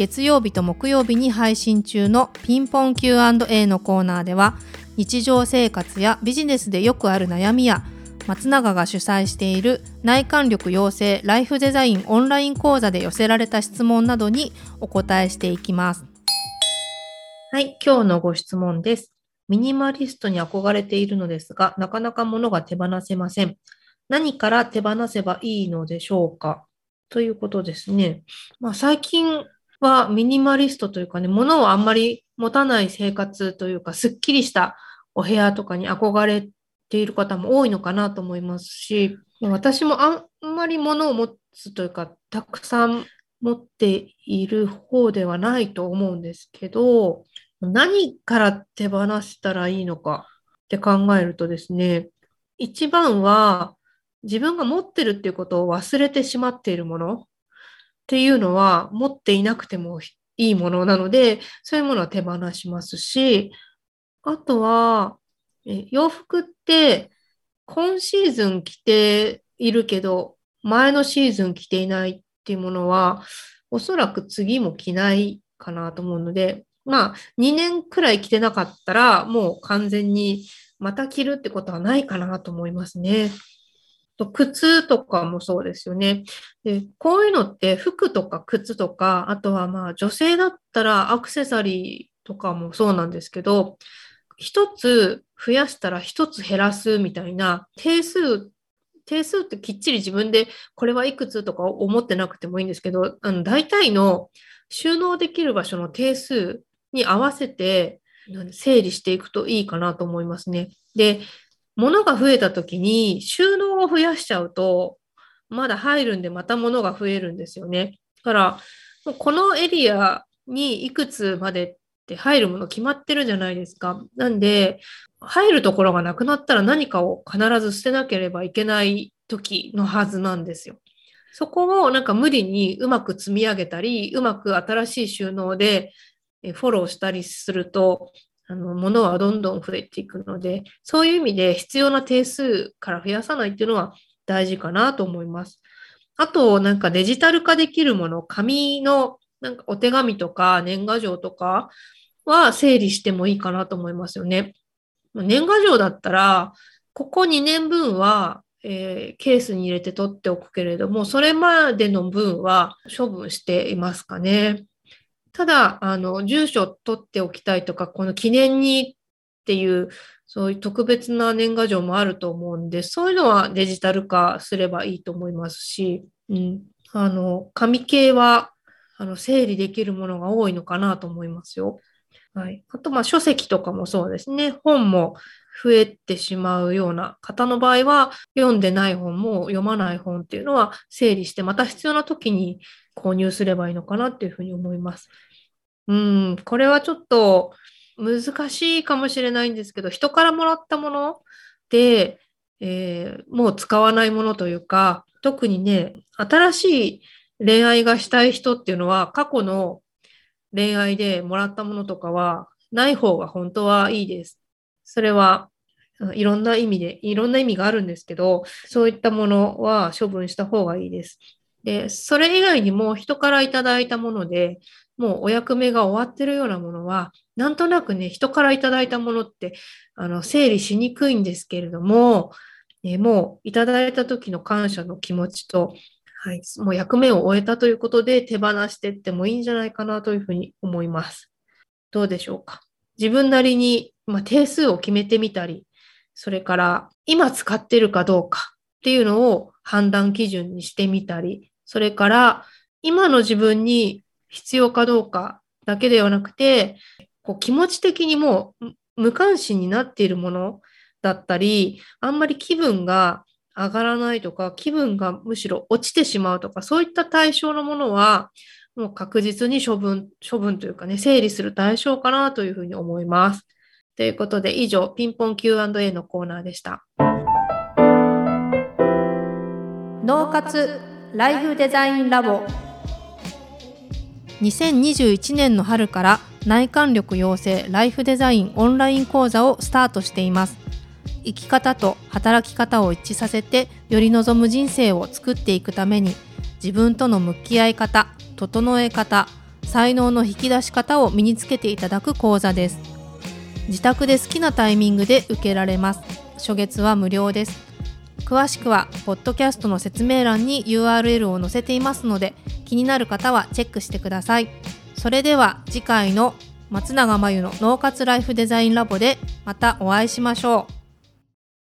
月曜日と木曜日に配信中のピンポン Q&A のコーナーでは日常生活やビジネスでよくある悩みや松永が主催している内観力養成ライフデザインオンライン講座で寄せられた質問などにお答えしていきます。はい、今日のご質問です。ミニマリストに憧れているのですが、なかなか物が手放せません。何から手放せばいいのでしょうか？ということですね。まあ、最近はミニマリストというかね、物をあんまり持たない生活というか、すっきりしたお部屋とかに憧れている方も多いのかなと思いますし、私もあんまり物を持つというか、たくさん持っている方ではないと思うんですけど、何から手放したらいいのかって考えるとですね、一番は自分が持ってるっていうことを忘れてしまっているものっていうのは持っていなくてもいいものなので、そういうものは手放しますし、あとは、え洋服って今シーズン着ているけど、前のシーズン着ていないっていうものは、おそらく次も着ないかなと思うので、まあ、2年くらい着てなかったら、もう完全にまた着るってことはないかなと思いますね。と靴とかもそうですよね。で、こういうのって服とか靴とか、あとはまあ女性だったらアクセサリーとかもそうなんですけど、一つ増やしたら一つ減らすみたいな定数、定数ってきっちり自分でこれはいくつとか思ってなくてもいいんですけど、あの大体の収納できる場所の定数に合わせて整理していくといいかなと思いますね。で、物が増えた時に収納を増やしちゃうと、まだ入るんでまた物が増えるんですよね。だから、このエリアにいくつまでって入るもの決まってるじゃないですか。なんで、入るところがなくなったら何かを必ず捨てなければいけない時のはずなんですよ。そこをなんか無理にうまく積み上げたり、うまく新しい収納でフォローしたりすると、あの、ものはどんどん増えていくので、そういう意味で必要な定数から増やさないっていうのは大事かなと思います。あと、なんかデジタル化できるもの、紙のなんかお手紙とか年賀状とかは整理してもいいかなと思いますよね。年賀状だったら、ここ2年分は、えー、ケースに入れて取っておくけれども、それまでの分は処分していますかね。ただ、あの、住所取っておきたいとか、この記念にっていう、そういう特別な年賀状もあると思うんで、そういうのはデジタル化すればいいと思いますし、うん、あの、紙系は、あの、整理できるものが多いのかなと思いますよ。はい。あと、まあ、書籍とかもそうですね。本も増えてしまうような方の場合は、読んでない本も読まない本っていうのは整理して、また必要な時に購入すればいいのかなっていうふうに思います。うん、これはちょっと難しいかもしれないんですけど、人からもらったもので、えー、もう使わないものというか、特にね、新しい恋愛がしたい人っていうのは、過去の恋愛でもらったものとかは、ない方が本当はいいです。それはいろんな意味で、いろんな意味があるんですけど、そういったものは処分した方がいいです。で、それ以外にも人からいただいたもので、もうお役目が終わってるようなものは、なんとなくね、人からいただいたものって、あの、整理しにくいんですけれども、えもういただいた時の感謝の気持ちと、はい、もう役目を終えたということで手放していってもいいんじゃないかなというふうに思います。どうでしょうか？自分なりに、まあ、定数を決めてみたり、それから今使ってるかどうかっていうのを判断基準にしてみたり、それから今の自分に必要かどうかだけではなくて、こう気持ち的にもう無関心になっているものだったり、あんまり気分が上がらないとか、気分がむしろ落ちてしまうとか、そういった対象のものは、もう確実に処分、処分というかね、整理する対象かなというふうに思います。ということで以上ピンポン Q&A のコーナーでした脳活ライフデザインラボ2021年の春から内観力養成ライフデザインオンライン講座をスタートしています。生き方と働き方を一致させてより望む人生を作っていくために自分との向き合い方整え方才能の引き出し方を身につけていただく講座です。自宅で好きなタイミングで受けられます。初月は無料です。詳しくはポッドキャストの説明欄に URL を載せていますので気になる方はチェックしてください。それでは次回の松永真由の脳活ライフデザインラボでまたお会いしましょう。